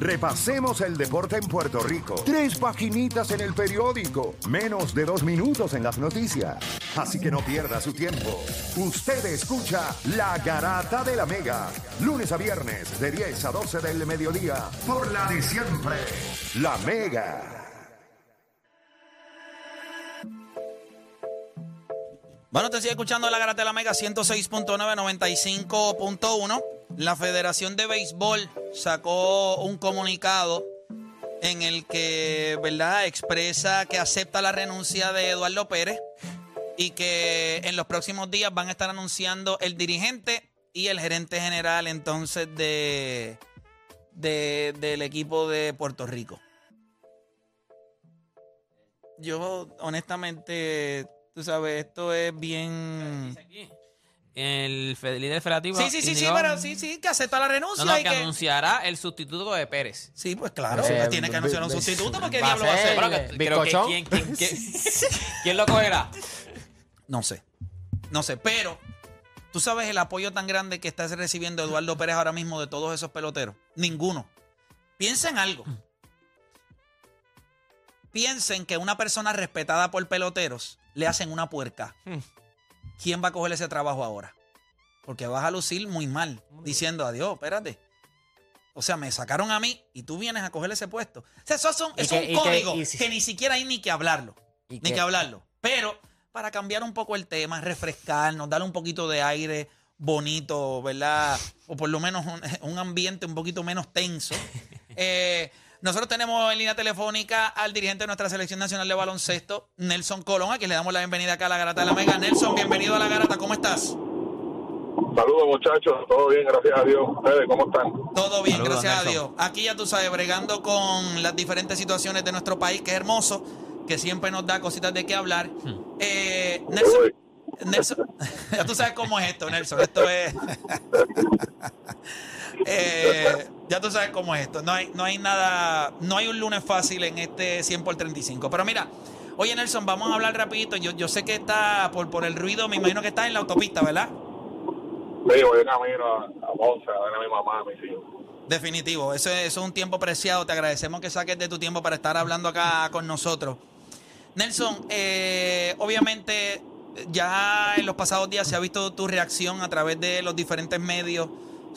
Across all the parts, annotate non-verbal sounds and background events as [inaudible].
Repasemos el deporte en Puerto Rico. Tres paginitas en el periódico. Menos de dos minutos en las noticias. Así que no pierda su tiempo. Usted escucha La Garata de la Mega. Lunes a viernes de 10 a 12 del mediodía. Por la de siempre. La Mega. Bueno, te sigue escuchando la Garata de la Mega 106.9, 95.1. La Federación de Béisbol sacó un comunicado en el que, ¿verdad?, expresa que acepta la renuncia de Eduardo Pérez y que en los próximos días van a estar anunciando el dirigente y el gerente general entonces de, de- del equipo de Puerto Rico. Yo, honestamente, tú sabes, esto es bien... El líder federativo. Sí, sí, sí, sí, pero sí, sí, que acepta la renuncia No, no, y que que... anunciará el sustituto de Pérez. Sí, pues claro, Eh, pues tiene que anunciar un sustituto porque diablo va a ser- hacer. Bueno, que- creo que bizcochón. ¿quién, quién, quién, [laughs] quién lo cogerá? No sé, no sé, pero tú sabes el apoyo tan grande que está recibiendo Eduardo Pérez ahora mismo de todos esos peloteros. Ninguno. Piensa en algo. Piensen que una persona respetada por peloteros le hacen una puerca. ¿Quién va a coger ese trabajo ahora? Porque vas a lucir muy mal, diciendo adiós, espérate. O sea, me sacaron a mí y tú vienes a coger ese puesto. O sea, eso, son, es que- un que- código que, ni siquiera hay ni que hablarlo. Ni que- que hablarlo. Pero para cambiar un poco el tema, refrescarnos, darle un poquito de aire bonito, ¿verdad? O por lo menos un, [laughs] un ambiente un poquito menos tenso. [laughs] Eh, nosotros tenemos en línea telefónica al dirigente de nuestra selección nacional de baloncesto, Nelson Colón, a quien le damos la bienvenida acá a la Garata de la Mega. Nelson, bienvenido a la Garata, ¿cómo estás? Saludos muchachos, todo bien, gracias a Dios. ¿Ustedes cómo están? Todo bien, Saludos, gracias a. Dios. Aquí ya tú sabes, bregando con las diferentes situaciones de nuestro país, que es hermoso, que siempre nos da cositas de qué hablar. Eh, Nelson, Nelson, [laughs] ya tú sabes cómo es esto, Nelson. Esto es. [laughs] Ya tú sabes cómo es esto. No hay, no hay nada. No hay un lunes fácil en este 100 por 35. Pero mira, oye, Nelson, vamos a hablar rapidito. Yo, yo sé que está por, por el ruido, me imagino que está en la autopista, ¿verdad? sí, voy camino a, a Ponce a ver a mi mamá, a mis hijos. Definitivo, eso, es- eso es un tiempo preciado. Te agradecemos que saques de tu tiempo para estar hablando acá con nosotros. Nelson, eh, obviamente ya en los pasados días se ha visto tu reacción a través de los diferentes medios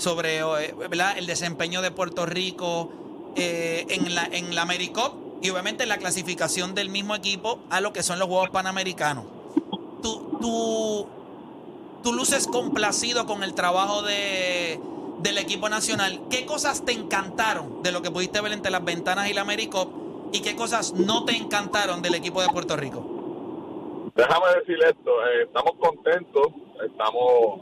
sobre eh, ¿verdad? el desempeño de Puerto Rico eh, en la en la AmeriCup y obviamente la clasificación del mismo equipo a lo que son los Juegos Panamericanos. Tú, tú, tú luces complacido con el trabajo de, del equipo nacional. ¿Qué cosas te encantaron de lo que pudiste ver entre las ventanas y la AmeriCup? ¿Y qué cosas no te encantaron del equipo de Puerto Rico? Déjame decir esto, eh, estamos contentos, estamos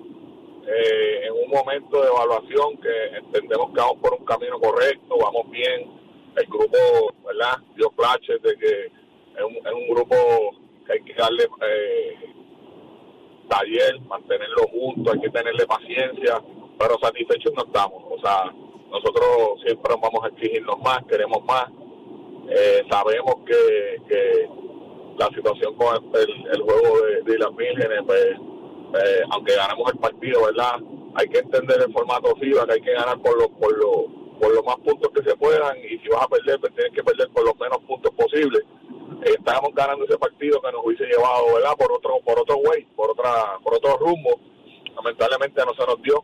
eh, en un momento de evaluación que entendemos que vamos por un camino correcto, vamos bien, el grupo, ¿verdad? Dio flashes de que es un, es un grupo que hay que darle eh, taller, mantenerlo juntos, hay que tenerle paciencia, pero satisfechos no estamos, o sea, nosotros siempre vamos a exigirnos más, queremos más, eh, sabemos que, que la situación con el- el juego de, de las vírgenes, pues, eh, aunque ganamos el partido, ¿verdad? Hay que entender el formato FIBA, que hay que ganar por los por los por los más puntos que se puedan y si vas a perder, pues tienes que perder por los menos puntos posibles. Eh, estábamos ganando ese partido que nos hubiese llevado, ¿verdad? Por otro por otro way, por otra por otro rumbo. Lamentablemente no se nos dio,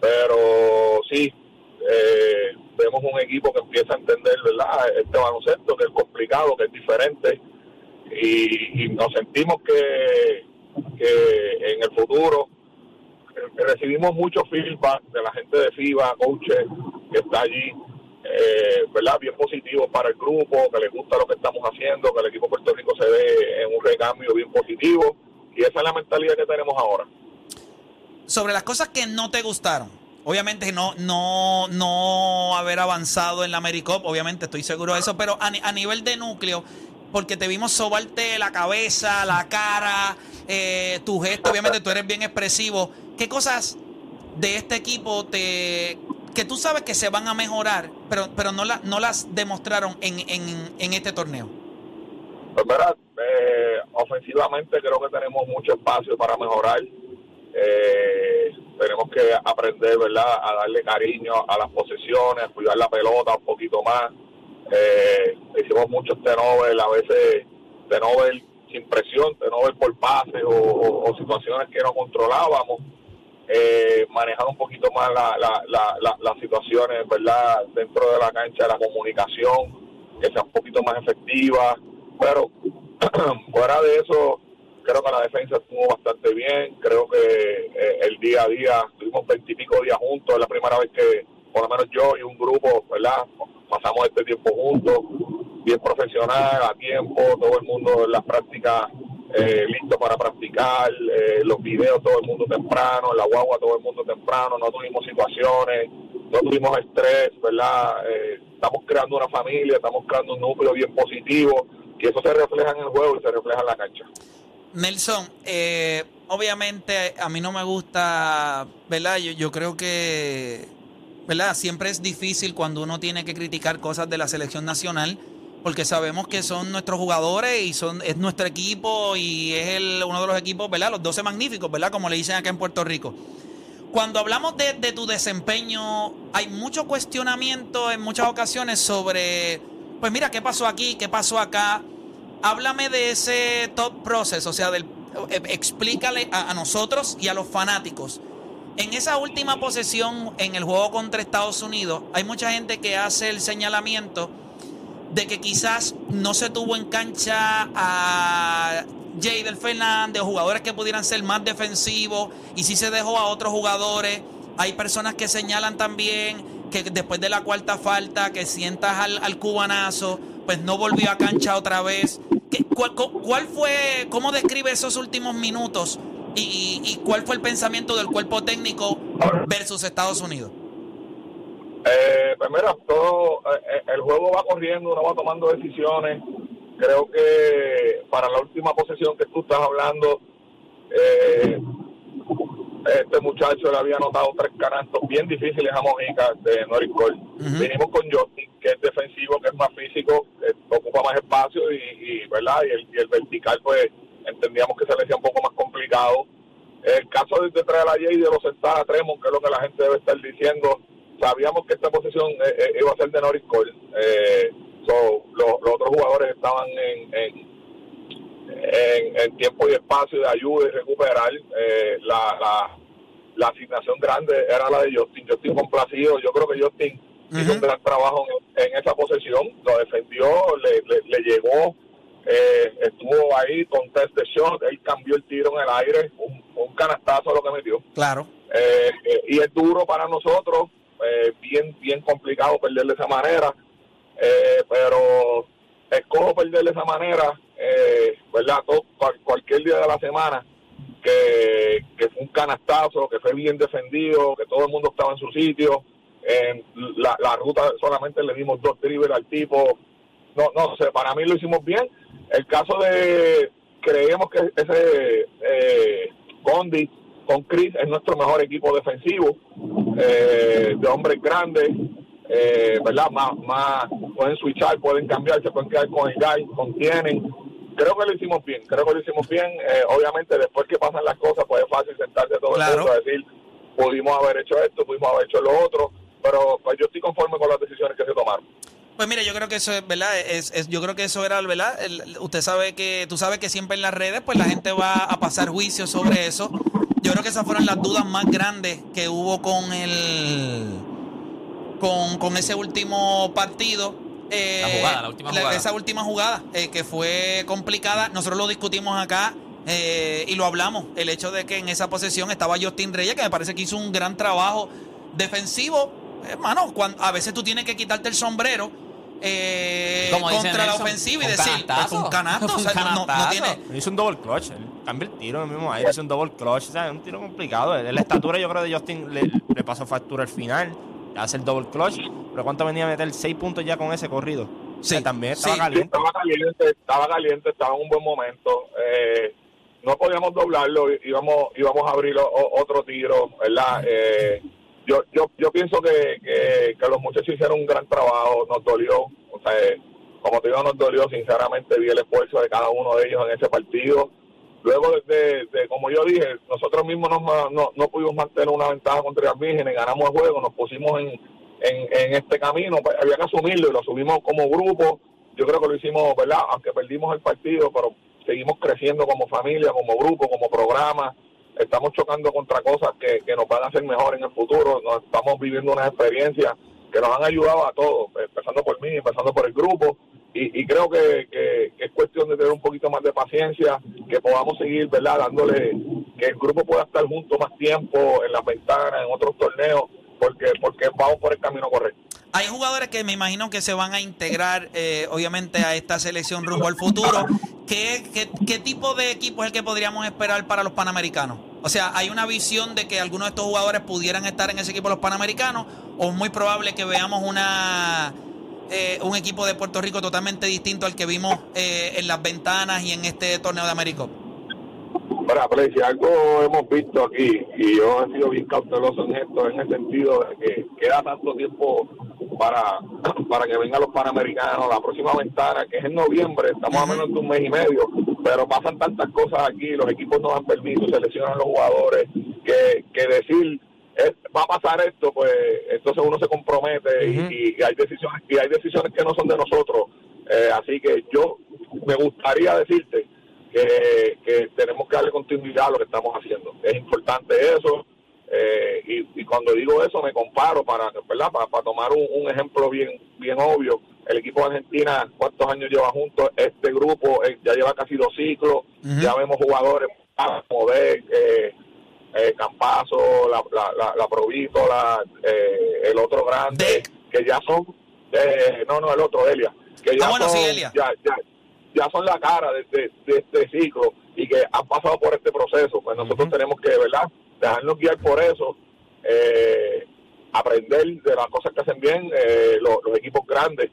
pero sí eh, vemos un equipo que empieza a entender, ¿verdad? Este baloncesto que es complicado, que es diferente y, y nos sentimos que, que en el futuro eh, recibimos mucho feedback de la gente de FIBA, coaches que está allí, eh, ¿verdad? Bien positivo para el grupo, que les gusta lo que estamos haciendo, que el equipo de Puerto Rico se ve en un recambio bien positivo y esa es la mentalidad que tenemos ahora. Sobre las cosas que no te gustaron. Obviamente no, no, no haber avanzado en la AmeriCup, obviamente estoy seguro de eso, pero a, ni- a nivel de núcleo, porque te vimos sobarte la cabeza, la cara, eh, tu gesto, obviamente tú eres bien expresivo. ¿Qué cosas de este equipo te que tú sabes que se van a mejorar, pero, pero no, la- no las demostraron en, en, este torneo? Pues verdad, eh, ofensivamente creo que tenemos mucho espacio para mejorar. Eh, tenemos que aprender, ¿verdad?, a darle cariño a las posesiones, a cuidar la pelota un poquito más. Eh, hicimos muchos turnovers, a veces turnovers sin presión, turnovers por pases o, situaciones que no controlábamos. Eh, manejar un poquito más la- la- la- las situaciones, ¿verdad?, dentro de la cancha, la comunicación, que sea un poquito más efectiva. Pero fuera de eso, creo que la defensa estuvo bastante bien. Creo que eh, el día a día, estuvimos veintipico días juntos. Es la primera vez que, por lo menos yo y un grupo, ¿verdad? Pasamos este tiempo juntos, bien profesional, a tiempo, todo el mundo en las prácticas eh, listo para practicar, eh, los videos, todo el mundo temprano, la guagua, todo el mundo temprano. No tuvimos situaciones, no tuvimos estrés, ¿verdad? Eh, estamos creando una familia, estamos creando un núcleo bien positivo y eso se refleja en el juego y se refleja en la cancha. Nelson, eh, obviamente a mí no me gusta, ¿verdad? Yo, yo creo que, ¿verdad? Siempre es difícil cuando uno tiene que criticar cosas de la selección nacional, porque sabemos que son nuestros jugadores y son es nuestro equipo y es el, uno de los equipos, ¿verdad? Los 12 magníficos, ¿verdad? Como le dicen acá en Puerto Rico. Cuando hablamos de, tu desempeño, hay mucho cuestionamiento en muchas ocasiones sobre, pues mira, ¿qué pasó aquí? ¿Qué pasó acá? Háblame de ese top process, o sea, del, eh, explícale a nosotros y a los fanáticos. En esa última posesión en el juego contra Estados Unidos, hay mucha gente que hace el señalamiento de que quizás no se tuvo en cancha a Jadel Fernández jugadores que pudieran ser más defensivos y sí se dejó a otros jugadores. Hay personas que señalan también que después de la cuarta falta que sientas al, cubanazo, pues no volvió a cancha otra vez. ¿Qué- cuál, cu- cuál fue, cómo describe esos últimos minutos y, y- y cuál fue el pensamiento del cuerpo técnico versus Estados Unidos? Eh, pues mira, todo eh, eh, el juego va corriendo, uno va tomando decisiones. Creo que para la última posesión que tú estás hablando, eh, este muchacho le había anotado tres canastos bien difíciles a Mojica de Norris Cole. Vinimos con Justin, que es defensivo, que es más físico, que ocupa más espacio y, y, ¿verdad? Y el, y el vertical, pues entendíamos que se le hacía un poco más complicado. El caso de, de traer a Jay de los sentar a Tremont, que es lo que la gente debe estar diciendo, sabíamos que esta posición eh, eh, iba a ser de Norris Cole. Eh, so, lo- los otros jugadores estaban en, en, en, en tiempo y espacio de ayuda y recuperar. Eh, la, la, la asignación grande era la de Justin. Justin complacido. Yo creo que Justin hizo un gran trabajo en, en esa posesión. Lo defendió, le, le, le llegó, eh, estuvo ahí con test de shot. Él cambió el tiro en el aire. Un, un canastazo lo que metió. Claro. Eh, eh, y es duro para nosotros, eh, bien bien complicado perder de esa manera, eh, pero escojo perder de esa manera, eh, ¿verdad? Todo- cual- cualquier día de la semana, que, que fue un canastazo, que fue bien defendido, que todo el mundo estaba en su sitio, en la, la ruta solamente le dimos dos dribbles al tipo, no, no sé, para mí lo hicimos bien. El caso de, creemos que ese eh, Gondi con Chris es nuestro mejor equipo defensivo, eh, de hombres grandes, eh, ¿verdad? Más, más, pueden switchar, pueden cambiar, se pueden quedar con el guy, contienen. Creo que lo hicimos bien, creo que lo hicimos bien. Eh, obviamente, después que pasan las cosas, pues es fácil sentarse todo Claro. el mundo a decir, pudimos haber hecho esto, pudimos haber hecho lo otro, pero pues yo estoy conforme con las decisiones que se tomaron. Pues mire, yo creo que eso es, ¿verdad? Es, es- yo creo que eso era, ¿verdad? El- usted sabe que, tú sabes que siempre en las redes, pues la gente va a pasar juicio sobre eso. Yo creo que esas fueron las dudas más grandes que hubo con el, con, con ese último partido. Eh, La jugada, la última jugada. Esa última jugada, eh, que fue complicada. Nosotros lo discutimos acá eh, y lo hablamos. El hecho de que en esa posesión estaba Justin Reyes, que me parece que hizo un gran trabajo defensivo. Hermano, cuando, a veces tú tienes que quitarte el sombrero eh, contra la ofensiva y decir, fue un canasto. O un sea, no- no, tiene, Hizo un double clutch. Él cambia el tiro en el mismo aire. Hizo un double clutch. o sea, es un tiro complicado. La estatura, yo creo, de Justin le, le pasó factura al final. Hace el double clutch. Pero ¿cuánto venía a meter? Seis puntos ya con ese corrido. O sea, Sí, también estaba sí. caliente. Estaba caliente, estaba caliente, estaba en un buen momento. Eh, no podíamos doblarlo, íbamos, íbamos a abrir o- otro tiro, ¿verdad? Eh, yo, yo, yo pienso que, que, los muchachos hicieron un gran trabajo, nos dolió, o sea, eh, como te digo, nos dolió, sinceramente vi el esfuerzo de cada uno de ellos en ese partido. luego de, de- como yo dije, nosotros mismos no, no, no pudimos mantener una ventaja contra las vírgenes, ganamos el juego, nos pusimos en, en, en este camino, pues, había que asumirlo y lo asumimos como grupo. Yo creo que lo hicimos, ¿verdad? Aunque perdimos el partido, pero seguimos creciendo como familia, como grupo, como programa. Estamos chocando contra cosas que, que nos van a hacer mejor en el futuro. Nos estamos viviendo unas experiencias que nos han ayudado a todos, empezando por mí, empezando por el grupo. Y, y creo que, que- que es cuestión de tener un poquito más de paciencia, que podamos seguir, ¿verdad? Dándole, que el grupo pueda estar junto más tiempo en las ventanas, en otros torneos, porque, porque vamos por el camino correcto. Hay jugadores que me imagino que se van a integrar, eh, obviamente, a esta selección rumbo al futuro. ¿Qué, qué, qué tipo de equipo es el que podríamos esperar para los Panamericanos? O sea, ¿hay una visión de que algunos de estos jugadores pudieran estar en ese equipo de los Panamericanos? ¿O es muy probable que veamos una eh, un equipo de Puerto Rico totalmente distinto al que vimos eh, en las ventanas y en este torneo de América? Para si algo hemos visto aquí, y yo he sido bien cauteloso en esto, en el sentido de que queda tanto tiempo para, [clears throat] para que vengan los Panamericanos, la próxima ventana, que es en noviembre, estamos a menos de un mes y medio, pero pasan tantas cosas aquí, los equipos no dan permiso, seleccionan los jugadores, que, que decir "Eh, va a pasar esto, pues entonces uno se compromete y- y, hay decisiones y hay decisiones que no son de nosotros. Eh, así que yo me gustaría decirte que, que tenemos que darle continuidad a lo que estamos haciendo. Es importante eso. eh, y, y cuando digo eso me comparo para ¿verdad? para, para tomar un, un ejemplo bien bien obvio el equipo de Argentina cuántos años lleva juntos este grupo eh, ya lleva casi dos ciclos ya vemos jugadores como de eh, eh, Campazo la, la, la, la Provítola eh, el otro grande que ya son eh, no no el otro Elia que ya Ah, bueno, son, sí, Elia. ya, ya, ya son la cara de, de- de este ciclo y que han pasado por este proceso. Pues nosotros tenemos que, ¿verdad?, dejarnos guiar por eso, eh, aprender de las cosas que hacen bien eh, lo- los equipos grandes.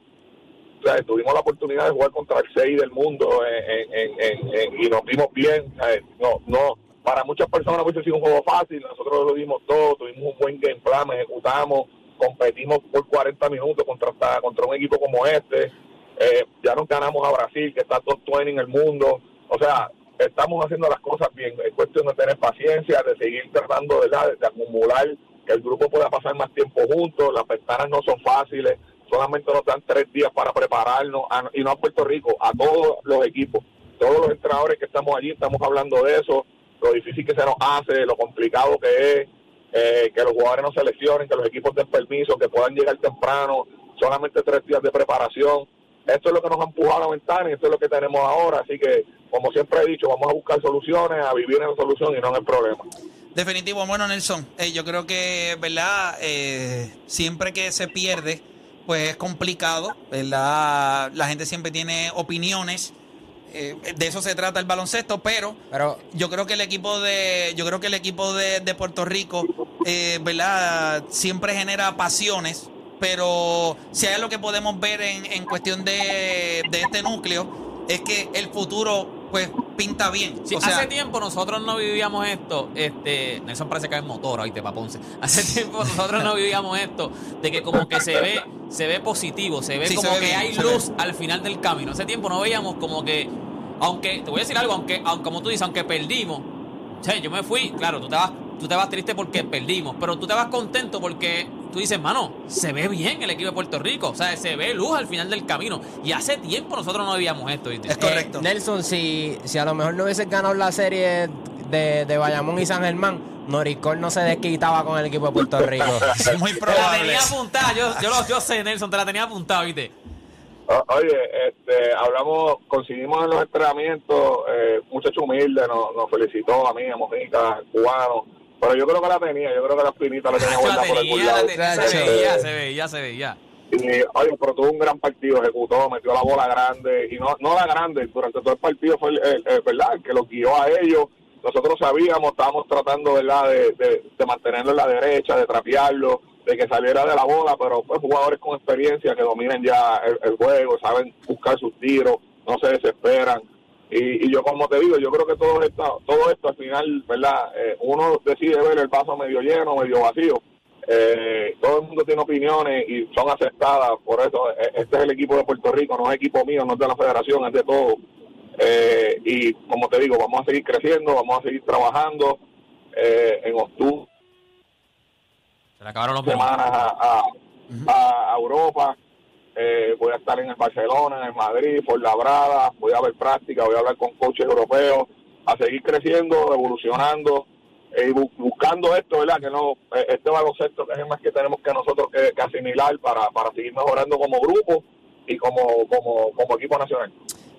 O sea, tuvimos la oportunidad de jugar contra el 6 del mundo en- en- en- en- y nos vimos bien. Eh, no, no, para muchas personas hubiese sido un juego fácil, nosotros lo dimos todo, tuvimos un buen game plan, ejecutamos, competimos por 40 minutos contra, contra un equipo como este. Eh, ya nos ganamos a Brasil, que está top 20 en el mundo. O sea, estamos haciendo las cosas bien. Es cuestión de tener paciencia, de seguir tratando ¿verdad? de, acumular, que el grupo pueda pasar más tiempo juntos. Las ventanas no son fáciles, solamente nos dan tres días para prepararnos, y no a Puerto Rico, a todos los equipos. Todos los entrenadores que estamos allí estamos hablando de eso, lo difícil que se nos hace, lo complicado que es, eh, que los jugadores no se lesionen, que los equipos den permiso, que puedan llegar temprano, solamente tres días de preparación. Esto es lo que nos ha empujado a la ventana y esto es lo que tenemos ahora. Así que, como siempre he dicho, vamos a buscar soluciones, a vivir en la solución y no en el problema. Definitivo, bueno, Nelson, eh, yo creo que, ¿verdad? Eh, siempre que se pierde, pues es complicado, ¿verdad? La gente siempre tiene opiniones. eh, de eso se trata el baloncesto, pero Pero yo creo que el equipo de yo creo que el equipo de, de Puerto Rico eh, verdad siempre genera pasiones pero si hay algo que podemos ver en, en cuestión de, de este núcleo es que el futuro pues pinta bien Sí, o sea, hace tiempo nosotros no vivíamos esto. Este, Nelson parece que es motor, oíste, pa' Ponce. [laughs] Hace tiempo nosotros no vivíamos esto de que como que se ve, se ve positivo, se ve Sí, se como ve que bien, hay luz al final del camino. Hace tiempo no veíamos como que, aunque, te voy a decir algo, aunque, aunque como tú dices, aunque perdimos, o sea, yo me fui, claro, tú te vas, tú te vas triste porque perdimos, pero tú te vas contento porque tú dices, mano, se ve bien el equipo de Puerto Rico, o sea, se ve luz al final del camino. Y hace tiempo nosotros no veíamos esto, ¿viste? Es correcto. Eh, Nelson, si, si a lo mejor no hubieses ganado la serie de, de Bayamón y San Germán, Noricol no se desquitaba con el equipo de Puerto Rico. [laughs] es muy Te la probable tenía apuntada, yo, yo, lo- yo sé, Nelson, te la tenía apuntada, ¿viste? O- Oye, este, hablamos, coincidimos en los entrenamientos, eh, muchacho humilde, nos, nos felicitó a mí, a Mojica, cubano, pero yo creo que la tenía, yo creo que la espinita la tenía [laughs] guardada por algún lado. se veía, se veía, se veía. Y, oye, pero tuvo un gran partido, ejecutó, metió la bola grande, y no, no la grande, durante todo el partido fue el, el- el- ¿verdad? el que lo guió a ellos. Nosotros sabíamos, estábamos tratando, ¿verdad?, de, de, de mantenerlo en la derecha, de trapearlo, de que saliera de la bola, pero pues jugadores con experiencia que dominen ya el, el juego, saben buscar sus tiros, no se desesperan. Y, y yo, como te digo, yo creo que todo esto, todo esto al final, ¿verdad? Eh, uno decide ver el vaso medio lleno, medio vacío. Eh, todo el mundo tiene opiniones y son aceptadas, por eso eh, este es el equipo de Puerto Rico, no es equipo mío, no es de la federación, es de todos. Eh, y como te digo, vamos a seguir creciendo, vamos a seguir trabajando. Eh, en octubre, Se le acabaron los semanas a, a- a Europa. Eh, voy a estar en el Barcelona, en el Madrid, por la Brada. Voy a ver práctica, voy a hablar con coaches europeos. A seguir creciendo, evolucionando eh, y bu- buscando esto, ¿verdad? Que no, eh, este baloncesto que es el más que tenemos que nosotros que, que asimilar para, para seguir mejorando como grupo y como, como, como equipo nacional.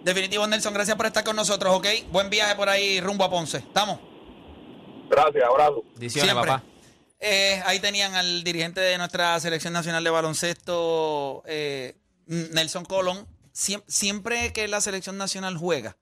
Definitivo, Nelson, gracias por estar con nosotros, ¿ok? Buen viaje por ahí rumbo a Ponce. ¿Estamos? Gracias, abrazo. Bendiciones, Siempre. papá. Eh, ahí tenían al dirigente de nuestra selección nacional de baloncesto, eh, Nelson Colón. Siem- siempre que la selección nacional juega,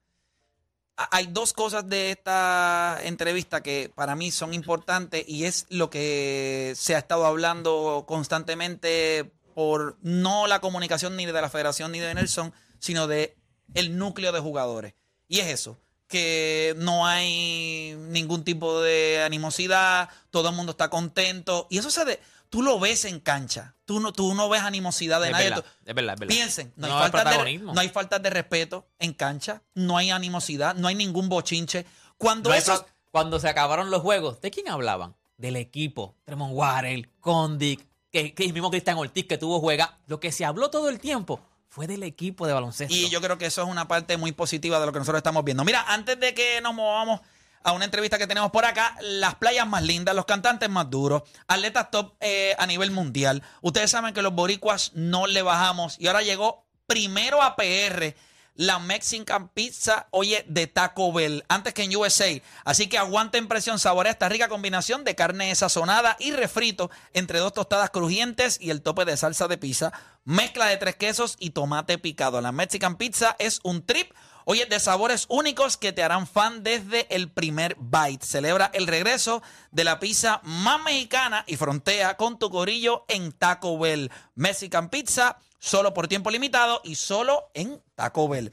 hay dos cosas de esta entrevista que para mí son importantes y es lo que se ha estado hablando constantemente por no la comunicación ni de la federación ni de Nelson, sino de el núcleo de jugadores. Y es eso, que no hay ningún tipo de animosidad, todo el mundo está contento. Y eso se de, tú lo ves en cancha. Tú no, tú no ves animosidad de Es nadie. verdad, Tú- es verdad, es verdad. Piensen, no, No hay falta de, protagonismo. no hay falta de respeto en cancha, no hay animosidad, no hay ningún bochinche. Cuando No esos- Cuando se acabaron los juegos, ¿de quién hablaban? Del equipo. Tremont Waters, Condic, que, que el mismo Cristian Ortiz que tuvo juega. Lo que se habló todo el tiempo fue del equipo de baloncesto. Y yo creo que eso es una parte muy positiva de lo que nosotros estamos viendo. Mira, antes de que nos movamos a una entrevista que tenemos por acá, las playas más lindas, los cantantes más duros, atletas top eh, a nivel mundial. Ustedes saben que los boricuas no le bajamos y ahora llegó primero a PR. La Mexican Pizza, oye, de Taco Bell, antes que en USA. Así que aguanten presión, saborea esta rica combinación de carne sazonada y refrito entre dos tostadas crujientes y el tope de salsa de pizza. Mezcla de tres quesos y tomate picado. La Mexican Pizza es un trip, oye, de sabores únicos que te harán fan desde el primer bite. Celebra el regreso de la pizza más mexicana y frontea con tu corillo en Taco Bell. Mexican Pizza solo por tiempo limitado y solo en Taco Bell.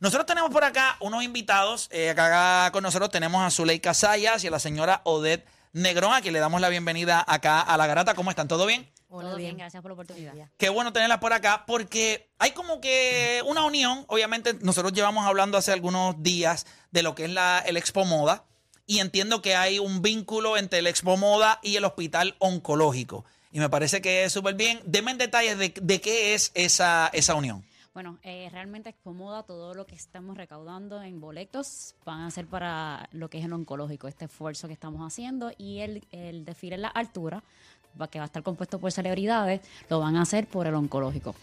Nosotros tenemos por acá unos invitados. eh, acá con nosotros tenemos a Zuleika Sayas y a la señora Odette Negrón, a quien le damos la bienvenida acá a La Garata. ¿Cómo están? ¿Todo bien? Todo bien, gracias por la oportunidad. Qué bueno tenerlas por acá porque hay como que una unión. Obviamente, nosotros llevamos hablando hace algunos días de lo que es la, el Expo Moda y entiendo que hay un vínculo entre el Expo Moda y el Hospital Oncológico. Y me parece que es súper bien. Deme en detalles de, de qué es esa, esa unión. Bueno, eh, realmente Expomoda, todo lo que estamos recaudando en boletos van a ser para lo que es el oncológico, este esfuerzo que estamos haciendo y el, el desfile en la altura, que va a estar compuesto por celebridades, lo van a hacer por el oncológico.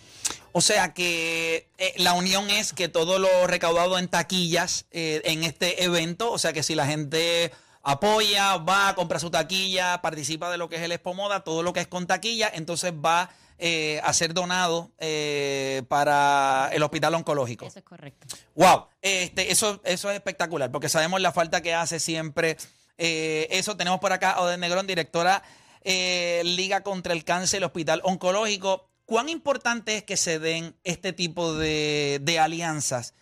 O sea que eh, la unión es que todo lo recaudado en taquillas eh, en este evento, o sea que si la gente apoya, va, compra su taquilla, participa de lo que es el Expo Moda, todo lo que es con taquilla, entonces va eh, a ser donado eh, para el Hospital Oncológico. Eso es correcto. Wow, este, eso, eso es espectacular, porque sabemos la falta que hace siempre. eh, eso tenemos por acá a Odette Negrón, directora Liga contra el Cáncer, el Hospital Oncológico. ¿Cuán importante es que se den este tipo de, de alianzas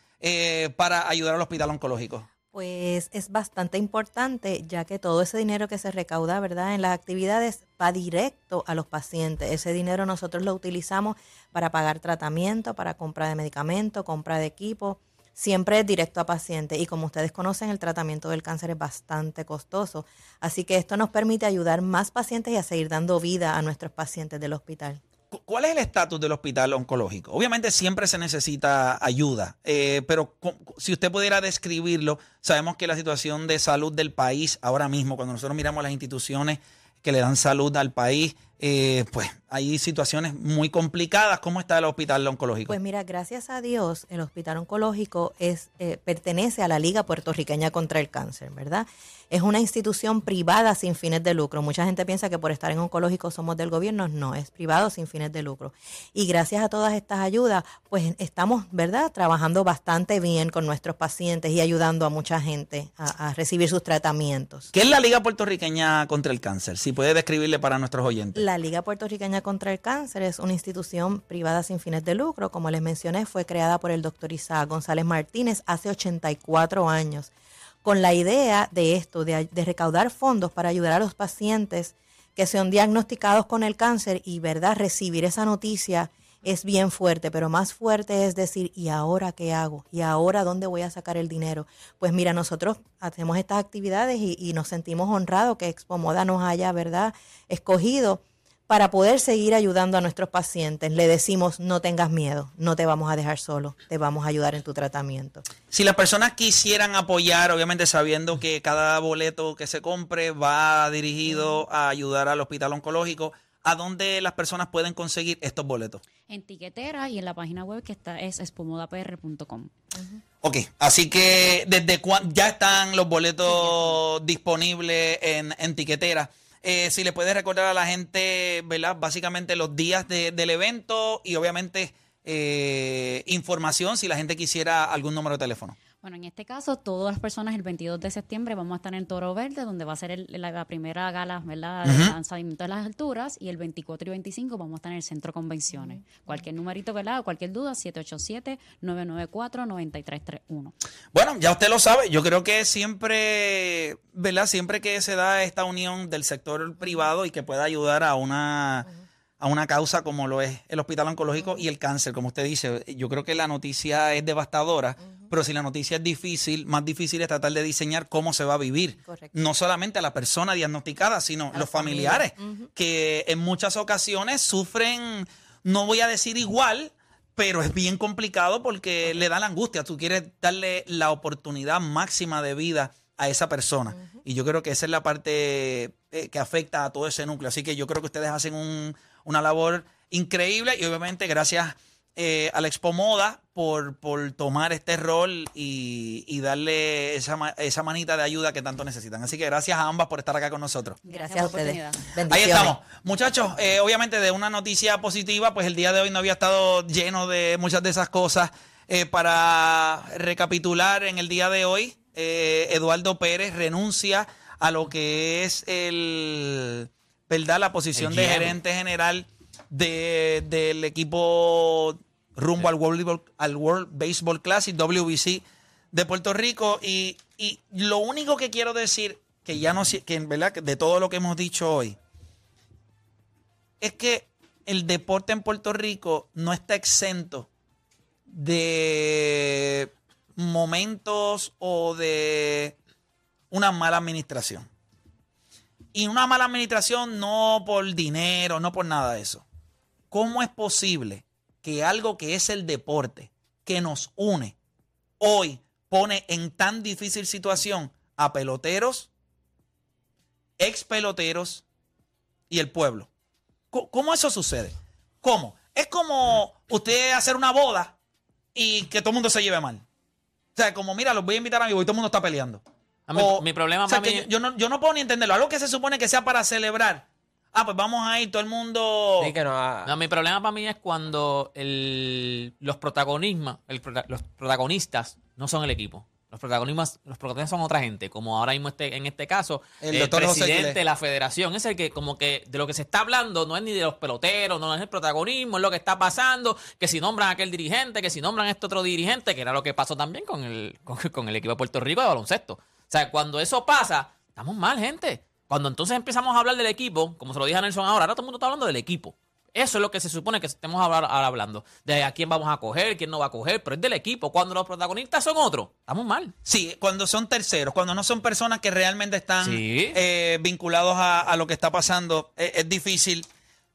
para ayudar al Hospital Oncológico? Pues es bastante importante, ya que todo ese dinero que se recauda, ¿verdad? En las actividades va directo a los pacientes. Ese dinero nosotros lo utilizamos para pagar tratamiento, para compra de medicamentos, compra de equipo. Siempre es directo a pacientes. Y como ustedes conocen, el tratamiento del cáncer es bastante costoso. Así que esto nos permite ayudar más pacientes y a seguir dando vida a nuestros pacientes del hospital. Cu- ¿Cuál es el estatus del hospital oncológico? Obviamente siempre se necesita ayuda, eh, pero si usted pudiera describirlo, sabemos que la situación de salud del país ahora mismo, cuando nosotros miramos las instituciones que le dan salud al país, eh, pues hay situaciones muy complicadas. ¿Cómo está el hospital oncológico? Pues mira, gracias a Dios, el Hospital Oncológico es, eh, pertenece a la Liga Puertorriqueña contra el Cáncer, ¿verdad? Es una institución privada sin fines de lucro. Mucha gente piensa que por estar en oncológico somos del gobierno. No, es privado sin fines de lucro. Y gracias a todas estas ayudas, pues estamos, ¿verdad?, trabajando bastante bien con nuestros pacientes y ayudando a mucha gente a, a recibir sus tratamientos. ¿Qué es la Liga Puertorriqueña contra el Cáncer? Si puede describirle para nuestros oyentes. La Liga Puertorriqueña contra el Cáncer es una institución privada sin fines de lucro. Como les mencioné, fue creada por el doctor Isaac González Martínez hace 84 años, con la idea de esto, de, recaudar fondos para ayudar a los pacientes que sean diagnosticados con el cáncer y, ¿verdad?, recibir esa noticia es bien fuerte, pero más fuerte es decir, ¿y ahora qué hago? ¿Y ahora dónde voy a sacar el dinero? Pues mira, nosotros hacemos estas actividades y, y nos sentimos honrados que Expo Moda nos haya, ¿verdad?, escogido para poder seguir ayudando a nuestros pacientes. Le decimos, no tengas miedo, no te vamos a dejar solo, te vamos a ayudar en tu tratamiento. Si las personas quisieran apoyar, obviamente sabiendo que cada boleto que se compre va dirigido a ayudar al hospital oncológico, ¿a dónde las personas pueden conseguir estos boletos? En tiquetera y en la página web que está es espomodapr.com. Ok, así que desde cuándo ya están los boletos disponibles en, en tiquetera. Eh, si le puedes recordar a la gente, ¿verdad? Básicamente los días de- del evento y obviamente eh, información si la gente quisiera algún número de teléfono. Bueno, en este caso, todas las personas el 22 de septiembre vamos a estar en Toro Verde, donde va a ser el- la, la primera gala, ¿verdad? De lanzamiento de las alturas. Y el 24 y 25 vamos a estar en el Centro Convenciones. Cualquier numerito, ¿verdad? Cualquier duda, 787-994-9331. Bueno, ya usted lo sabe. Yo creo que siempre, ¿verdad? Siempre que se da esta unión del sector privado y que pueda ayudar a una, a una causa como lo es el hospital oncológico y el cáncer, como usted dice, yo creo que la noticia es devastadora, pero si la noticia es difícil, más difícil es tratar de diseñar cómo se va a vivir. Correcto. No solamente a la persona diagnosticada, sino A los familia. familiares, que en muchas ocasiones sufren, no voy a decir igual, pero es bien complicado porque le da la angustia. Tú quieres darle la oportunidad máxima de vida a esa persona. Y yo creo que esa es la parte eh, que afecta a todo ese núcleo. Así que yo creo que ustedes hacen un- una labor increíble y obviamente gracias eh, a la Expo Moda por, por tomar este rol y, y darle esa, ma- esa manita de ayuda que tanto necesitan. Así que gracias a ambas por estar acá con nosotros. Gracias, Gracias a ustedes. Ahí estamos. Muchachos, eh, obviamente de una noticia positiva, pues el día de hoy no había estado lleno de muchas de esas cosas. Eh, para recapitular, en el día de hoy, eh, Eduardo Pérez renuncia a lo que es el, ¿verdad? La posición El de gerente general de- del equipo rumbo al World, Baseball- al World Baseball Classic, WBC de Puerto Rico. Y, y lo único que quiero decir, que ya no sé, que en verdad, de todo lo que hemos dicho hoy, es que el deporte en Puerto Rico no está exento de momentos o de una mala administración. Y una mala administración no por dinero, no por nada de eso. ¿Cómo es posible que algo que es el deporte, que nos une, hoy pone en tan difícil situación a peloteros, ex peloteros y el pueblo? ¿Cómo eso sucede? ¿Cómo? Es como usted hacer una boda y que todo el mundo se lleve mal. O sea, como mira, los voy a invitar a mi boda y todo el mundo está peleando. A mí- mi problema o sea, para que mí- yo, yo no, yo no puedo ni entenderlo. Algo que se supone que sea para celebrar. Ah, pues vamos a ir todo el mundo. Sí, que no, ah, No, mi problema para mí es cuando el- los, protagonismos, el prota- los protagonistas no son el equipo. Los protagonistas, los protagonistas son otra gente, como ahora mismo este, en este caso, El presidente de la federación es el que como que de lo que se está hablando no es ni de los peloteros, no es el protagonismo, es lo que está pasando, que si nombran a aquel dirigente, que si nombran a este otro dirigente, que era lo que pasó también con el, [laughs] con, con el equipo de Puerto Rico de baloncesto. O sea, cuando eso pasa, estamos mal, gente. Cuando entonces empezamos a hablar del equipo, como se lo dije a Nelson ahora, ahora todo el mundo está hablando del equipo. Eso es lo que se supone que estemos ahora hablando. De a quién vamos a coger, quién no va a coger, pero es del equipo. Cuando los protagonistas son otros, estamos mal. Sí, cuando son terceros, cuando no son personas que realmente están Sí. eh, vinculados a, a lo que está pasando, eh, es difícil.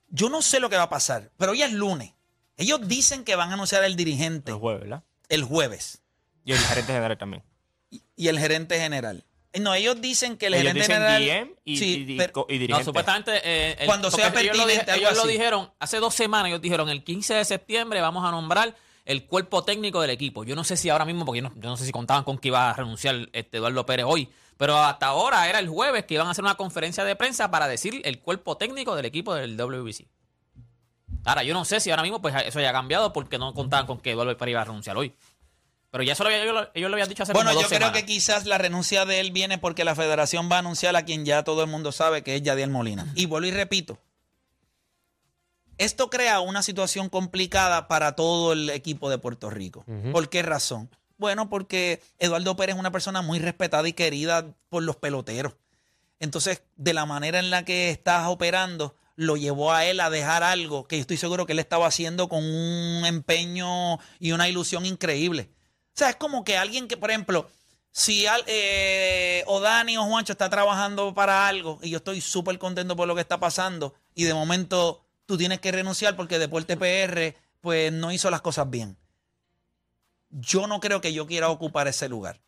Yo no sé lo que va a pasar, pero hoy es lunes. Ellos dicen que van a anunciar el dirigente El jueves, ¿verdad? el jueves Y el gerente general también. y, y el gerente general. No, ellos dicen que el Ellos gerente dicen general. GM y, Sí, y- pero- No, supuestamente. eh, el- Cuando sea porque ellos lo pertinente, Ellos lo dijeron hace dos semanas. Ellos dijeron el 15 de septiembre vamos a nombrar el cuerpo técnico del equipo. Yo no sé si ahora mismo, porque yo no, yo no sé si contaban con que iba a renunciar este Eduardo Pérez hoy. Pero hasta ahora era el jueves que iban a hacer una conferencia de prensa para decir el cuerpo técnico del equipo del WBC. Ahora, yo no sé si ahora mismo pues eso haya cambiado porque no contaban con que Eduardo Pérez iba a renunciar hoy. Pero ya eso lo había- ellos, lo- habían dicho hace Bueno, como yo dos creo semanas. que quizás la renuncia de él viene porque la federación va a anunciar a quien ya todo el mundo sabe que es Yadiel Molina. Y vuelvo y repito. Esto crea una situación complicada para todo el equipo de Puerto Rico. ¿Por qué razón? Bueno, porque Eduardo Pérez es una persona muy respetada y querida por los peloteros. Entonces, de la manera en la que estás operando, lo llevó a él a dejar algo que yo estoy seguro que él estaba haciendo con un empeño y una ilusión increíble. O sea, es como que alguien que, por ejemplo, si al, eh, o Dani o Juancho está trabajando para algo y yo estoy súper contento por lo que está pasando y de momento tú tienes que renunciar porque Deporte PR pues no hizo las cosas bien. Yo no creo que yo quiera ocupar ese lugar.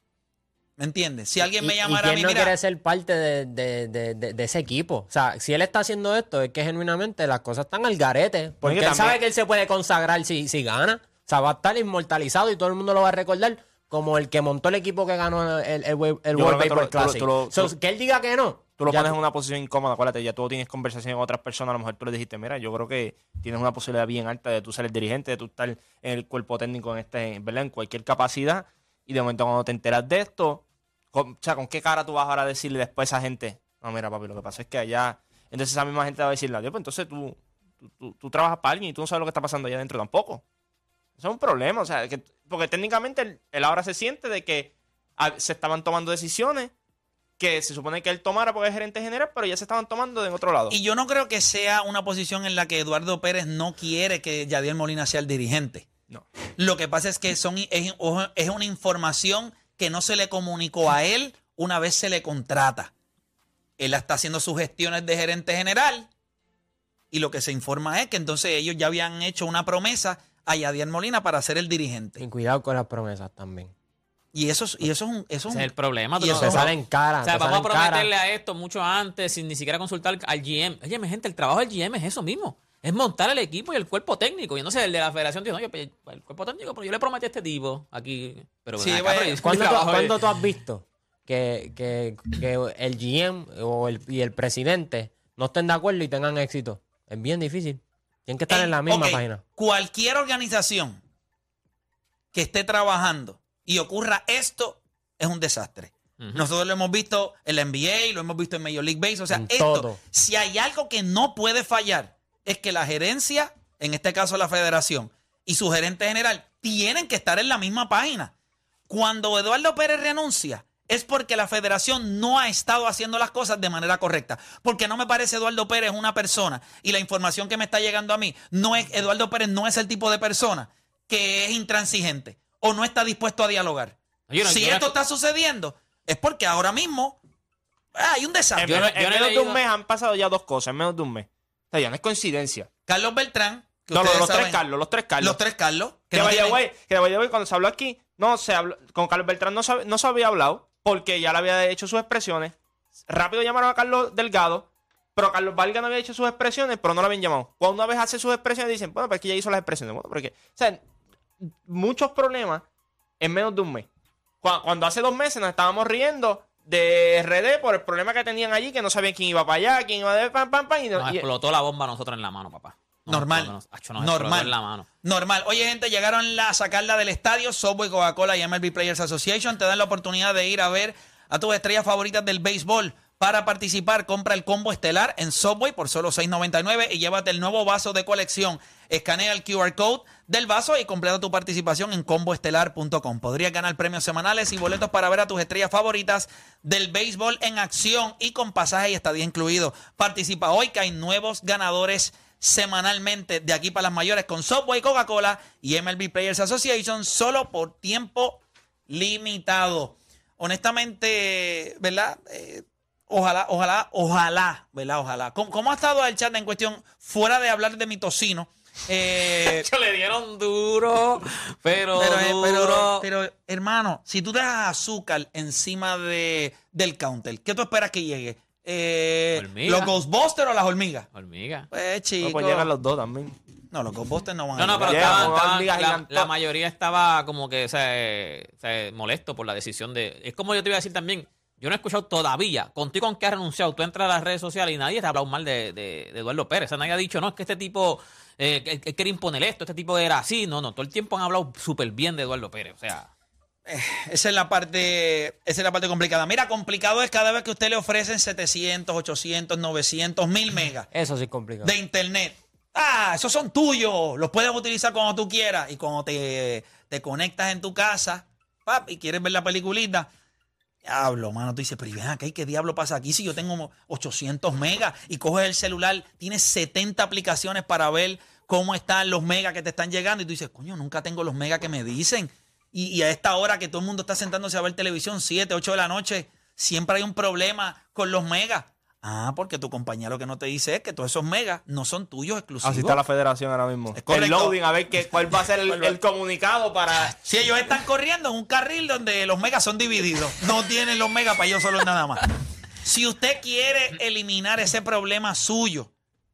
¿Me entiendes? Si alguien me ¿Y- llamara ¿y a quién mí, no mira, quiere ser parte de, de- de- de- de ese equipo? O sea, si él está haciendo esto, es que genuinamente las cosas están al garete. Porque que él también- sabe que él se puede consagrar si, si gana. O sea, va a estar inmortalizado y todo el mundo lo va a recordar como el que montó el equipo que ganó el, el, World tú lo- tú lo- Classic. So, que él diga que no. Tú lo pones en una posición incómoda, acuérdate, ya tú tienes conversación con otras personas, a lo mejor tú le dijiste, mira, yo creo que tienes una posibilidad bien alta de tú ser el dirigente, de tú estar en el cuerpo técnico en este, ¿verdad? En cualquier capacidad, y de momento cuando te enteras de esto, con, o sea, ¿con qué cara tú vas ahora a decirle después a esa gente? No, mira, papi, lo que pasa es que allá, entonces esa misma gente va a decirle, Dios, pues entonces tú, tú, tú- tú trabajas para alguien y tú no sabes lo que está pasando allá adentro tampoco. Eso es un problema, o sea, que, porque técnicamente él, él ahora se siente de que ah, se estaban tomando decisiones que se supone que él tomara porque es gerente general, pero ya se estaban tomando de otro lado. y yo no creo que sea una posición en la que Eduardo Pérez no quiere que Yadiel Molina sea el dirigente. No. Lo que pasa es que son, es, es una información que no se le comunicó a él una vez se le contrata. Él está haciendo sus gestiones de gerente general y lo que se informa es que entonces ellos ya habían hecho una promesa a Yadiel Molina para ser el dirigente. Y cuidado con las promesas también. Y eso, es- y eso es un... Eso es Ese un- es el problema. y no- eso Te salen cara. O sea, vamos a cara. prometerle a esto mucho antes, sin ni siquiera consultar al GM. Oye, mi gente, el trabajo del GM es eso mismo. Es montar el equipo y el cuerpo técnico. Y no sé, el de la federación dice, oye, pues, el cuerpo técnico, pero yo le prometí a este tipo aquí. Pero Sí, acá, pero ¿Cuándo tú, cuándo tú has visto que, que- que el GM o el, y el presidente no estén de acuerdo y tengan éxito? Es bien difícil. Tienen que estar en la misma ok, página. Cualquier organización que esté trabajando y ocurra esto es un desastre. Nosotros lo hemos visto en la NBA, lo hemos visto en Major League Baseball. O sea, En esto, todo. si hay algo que no puede fallar, es que la gerencia, en este caso la federación, y su gerente general, tienen que estar en la misma página. Cuando Eduardo Pérez renuncia, es porque la federación no ha estado haciendo las cosas de manera correcta. Porque no me parece Eduardo Pérez una persona y la información que me está llegando a mí, no es, Eduardo Pérez no es el tipo de persona que es intransigente o no está dispuesto a dialogar. Yo no- si yo no- esto está sucediendo, es porque ahora mismo ah, hay un en desastre. Yo no- en menos de un mes han pasado ya dos cosas, en menos de un mes. O sea, ya no es coincidencia. Carlos Beltrán, que No, los, tres Carlos, los tres Carlos. Los tres Carlos. Que Que no vaya tienen- güey, que by the way, cuando se habló aquí, no se habló, con Carlos Beltrán no se, no se había hablado porque ya le había hecho sus expresiones. Rápido llamaron a Carlos Delgado, pero Carlos Valga no había hecho sus expresiones, pero no lo habían llamado. Cuando una vez hace sus expresiones, dicen, bueno, pues que ya hizo las expresiones. Bueno, porque, o sea, muchos problemas en menos de un mes. Cuando, cuando hace dos meses nos estábamos riendo de RD por el problema que tenían allí, que no sabían quién iba para allá, quién iba de pam, pam, pam. Y, no- Nos y- explotó la bomba a nosotros en la mano, papá. Normal. acho, Normal. en la mano. Normal. Oye, gente, llegaron la- a sacarla del estadio. Subway, Coca-Cola y MLB Players Association te dan la oportunidad de ir a ver a tus estrellas favoritas del béisbol. Para participar, compra el combo estelar en Subway por solo $6.99 y llévate el nuevo vaso de colección. Escanea el QR code del vaso y completa tu participación en comboestelar.com. Podrías ganar premios semanales y boletos para ver a tus estrellas favoritas del béisbol en acción y con pasaje y estadía incluido. Participa hoy que hay nuevos ganadores semanalmente de aquí para las mayores con Subway, Coca-Cola y MLB Players Association solo por tiempo limitado. Honestamente, ¿verdad? Eh, ojalá, ojalá, ojalá, ¿verdad? Ojalá. ¿Cómo, cómo ha estado el chat en cuestión fuera de hablar de mi tocino? Eh, [laughs] le dieron duro, pero, pero, eh, pero, hermano, si tú dejas azúcar encima de, del counter, ¿qué tú esperas que llegue? Eh, Hormiga. ¿Los Ghostbusters o las hormigas? Hormiga. Pues, no, chico. pues llegan los dos también. No, los Ghostbusters no van a No, no, pero estaban- la, mayoría estaba como que o sea, eh, o sea, molesto por la decisión de... Es como yo te iba a decir también, yo no he escuchado todavía, contigo con que has renunciado, tú entras a las redes sociales y nadie te ha hablado mal de, de- de Eduardo Pérez. O sea, nadie ha dicho, no, es que este tipo eh, que- que quiere imponer esto, este tipo era así. No, no, todo el tiempo han hablado súper bien de Eduardo Pérez. O sea, Esa es la parte, esa es la parte complicada. Mira, complicado es cada vez que usted le ofrecen 700, 800, 900, 1000 megas Eso sí es complicado. de internet. Ah, esos son tuyos. Los puedes utilizar cuando tú quieras. Y cuando te, te conectas en tu casa, pap, y quieres ver la peliculita, Diablo, mano, tú dices, pero ven acá, ¿y ¿qué diablo pasa aquí? Si yo tengo 800 megas y coges el celular, tienes 70 aplicaciones para ver cómo están los megas que te están llegando y tú dices, coño, nunca tengo los megas que me dicen. Y, y a esta hora que todo el mundo está sentándose a ver televisión, 7, 8 de la noche, siempre hay un problema con los megas. Ah, porque tu compañía lo que no te dice es que todos esos megas no son tuyos exclusivos. Así está la federación ahora mismo. Es el loading, a ver qué, cuál va a ser el, [laughs] el comunicado para. Si ellos están corriendo en un carril donde los megas son divididos, no tienen los megas para ellos solos nada más. Si usted quiere eliminar ese problema suyo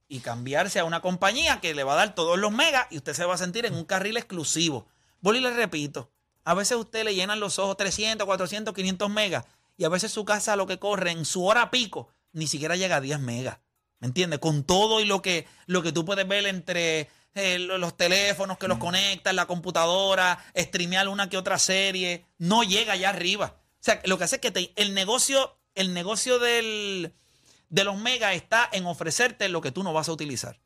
y cambiarse a una compañía que le va a dar todos los megas y usted se va a sentir en un carril exclusivo. Y le repito, a veces usted le llenan los ojos 300, 400, 500 megas y a veces su casa lo que corre en su hora pico ni siquiera llega a 10 megas. ¿Me entiendes? Con todo y lo que, lo que tú puedes ver entre eh, lo- los teléfonos que los conectan, la computadora, streamear una que otra serie, no llega allá arriba. O sea, lo que hace es que te- el negocio, el negocio del, de los megas está en ofrecerte lo que tú no vas a utilizar.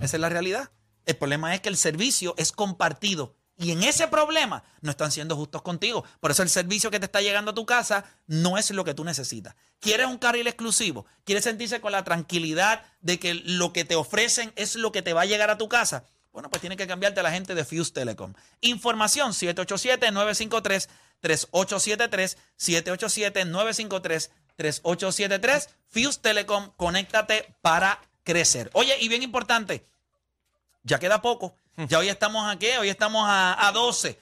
Esa es la realidad. El problema es que el servicio es compartido. Y en ese problema no están siendo justos contigo. Por eso el servicio que te está llegando a tu casa no es lo que tú necesitas. ¿Quieres un carril exclusivo? ¿Quieres sentirse con la tranquilidad de que lo que te ofrecen es lo que te va a llegar a tu casa? Bueno, pues tienes que cambiarte a la gente de Fuse Telecom. Información 787-953-3873, 787-953-3873. Fuse Telecom, conéctate para crecer. Oye, y bien importante, ya queda poco. Ya hoy estamos a qué? Hoy estamos a, a 12.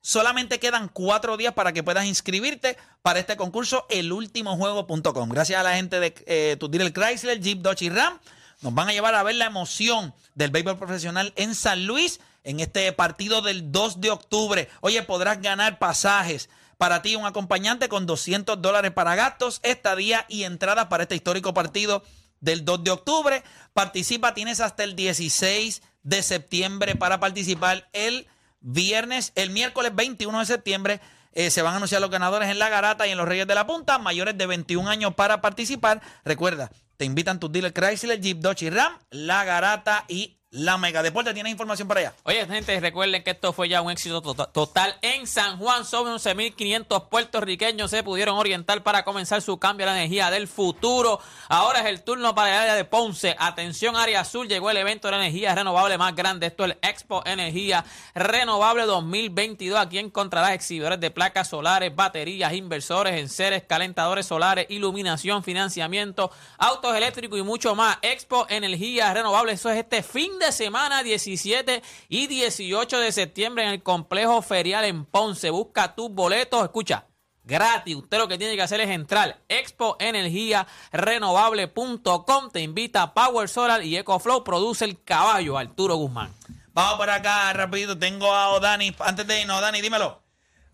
Solamente quedan cuatro días para que puedas inscribirte para este concurso, elultimojuego.com. Gracias a la gente de eh, tu dealer Chrysler, Jeep, Dodge y Ram. Nos van a llevar a ver la emoción del béisbol profesional en San Luis en este partido del 2 de octubre. Oye, podrás ganar pasajes para ti, un acompañante con 200 dólares para gastos, estadía y entrada para este histórico partido del 2 de octubre. Participa, tienes hasta el 16 de septiembre para participar el viernes, el miércoles 21 de septiembre. eh, se van a anunciar los ganadores en La Garata y en los Reyes de la Punta, mayores de 21 años para participar. Recuerda, te invitan tus dealers Chrysler, Jeep, Dodge y Ram, La Garata y La Mega Deporte. ¿Tienes información para allá? Oye, gente, recuerden que esto fue ya un éxito to- total en San Juan. Sobre 11.500 puertorriqueños se pudieron orientar para comenzar su cambio a la energía del futuro. Ahora es el turno para el área de Ponce. Atención, área azul. Llegó el evento de la energía renovable más grande. Esto es el Expo Energía Renovable 2022. Aquí encontrarás exhibidores de placas solares, baterías, inversores, enseres, calentadores solares, iluminación, financiamiento, autos eléctricos y mucho más. Expo Energía Renovable. Eso es este fin de semana, 17 y 18 de septiembre en el complejo ferial en Ponce. Busca tus boletos. Escucha. Gratis, usted lo que tiene que hacer es entrar expoenergiarenovable.com, te invita Power Solar y EcoFlow, produce el caballo Arturo Guzmán. Vamos por acá, rapidito. Tengo a Odani. Antes de irnos, Dani, dímelo.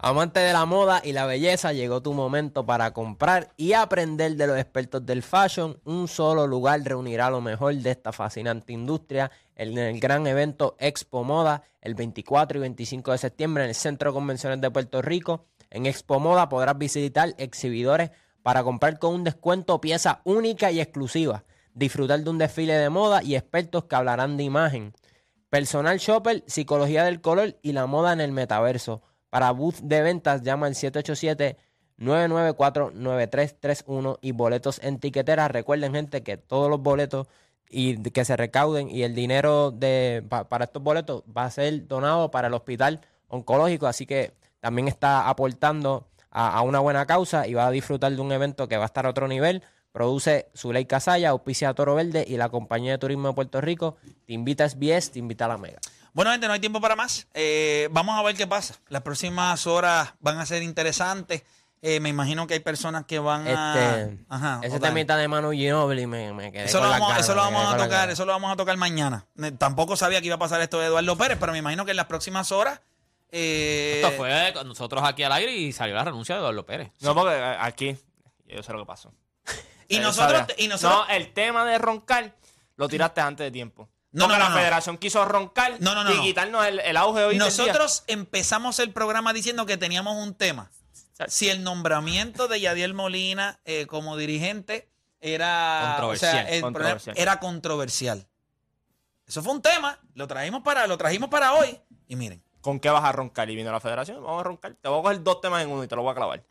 Amante de la moda y la belleza, llegó tu momento para comprar y aprender de los expertos del fashion. Un solo lugar reunirá lo mejor de esta fascinante industria en el gran evento Expo Moda el 24 y 25 de septiembre en el Centro de Convenciones de Puerto Rico. En Expo Moda podrás visitar exhibidores para comprar con un descuento pieza única y exclusiva, disfrutar de un desfile de moda y expertos que hablarán de imagen. Personal Shopper, Psicología del Color y la moda en el metaverso. Para booth de ventas llama al 787-994-9331 y boletos en tiquetera. Recuerden gente que todos los boletos y que se recauden y el dinero de, pa- para estos boletos va a ser donado para el hospital oncológico. Así que también está aportando a, una buena causa y va a disfrutar de un evento que va a estar a otro nivel. Produce Zuley Casaya, auspicia Toro Verde y la Compañía de Turismo de Puerto Rico. Te invita a SBS, te invita a la Mega. Bueno, gente, no hay tiempo para más. Eh, vamos a ver qué pasa. Las próximas horas van a ser interesantes. Eh, me imagino que hay personas que van a. Este, Ajá, ese temita de Manu Ginobili me, me quedé Eso con lo, vamos, ganas, eso lo me vamos quedé a tocar, eso lo vamos a tocar mañana. Eh, Tampoco sabía que iba a pasar esto de Eduardo Pérez, pero me imagino que en las próximas horas. eh, Esto fue con nosotros aquí al aire y salió la renuncia de Eduardo Pérez. No, porque aquí, yo sé lo que pasó. y nosotros, y nosotros, No, el tema de roncar lo tiraste antes de tiempo. No, Porque no, la no, federación quiso roncar No, no, no, y no. quitarnos el, el auge hoy día. nosotros empezamos el programa diciendo que teníamos un tema. Si el nombramiento de Yadiel Molina eh, como dirigente era o sea, Controversial, el controversial. problema era controversial. Eso fue un tema, lo trajimos para, lo trajimos para hoy. Y miren, ¿Con qué vas a roncar? Y vino la federación, vamos a roncar. Te voy a coger dos temas en uno y te lo voy a clavar.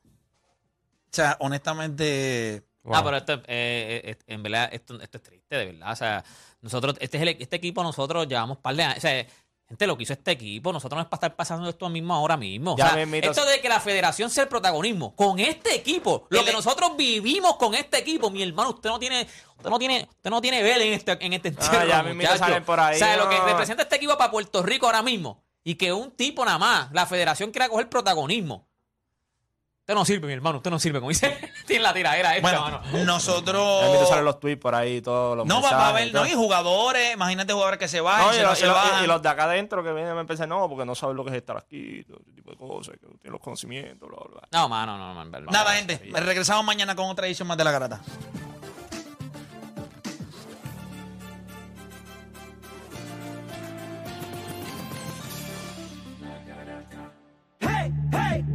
sea, honestamente. Ah, pero esto, eh, eh, en verdad, esto, esto es triste, de verdad. O sea, nosotros, este, es el, este equipo, nosotros llevamos par de años. O sea, gente, lo que hizo este equipo, nosotros no es para estar pasando esto mismo ahora mismo. O Ya sea, mismito- esto de que la federación sea el protagonismo, con este equipo, lo El- que nosotros vivimos con este equipo, mi hermano, usted no tiene, usted no tiene, usted no tiene vela en este, en este entierro, ya mismito muchacho. salen por ahí, O sea, lo que representa este equipo para Puerto Rico ahora mismo, y que un tipo nada más, la federación quiera coger protagonismo. Usted no sirve, mi hermano, usted no sirve, como dice, [laughs] tiene la tiradera esta, Bueno, mano. Nosotros. salen los tweets por ahí, todos los No, va, va a haber, no, y jugadores, imagínate jugadores que se vayan, No, y, los- se y los- bajan. y los de acá adentro que vienen a empezar, no, porque no saben lo que es estar aquí, todo ese tipo de cosas, que no tienen los conocimientos, bla, bla, bla. No, mano, no, verdad. Nada, gente, regresamos mañana con otra edición más de la garata.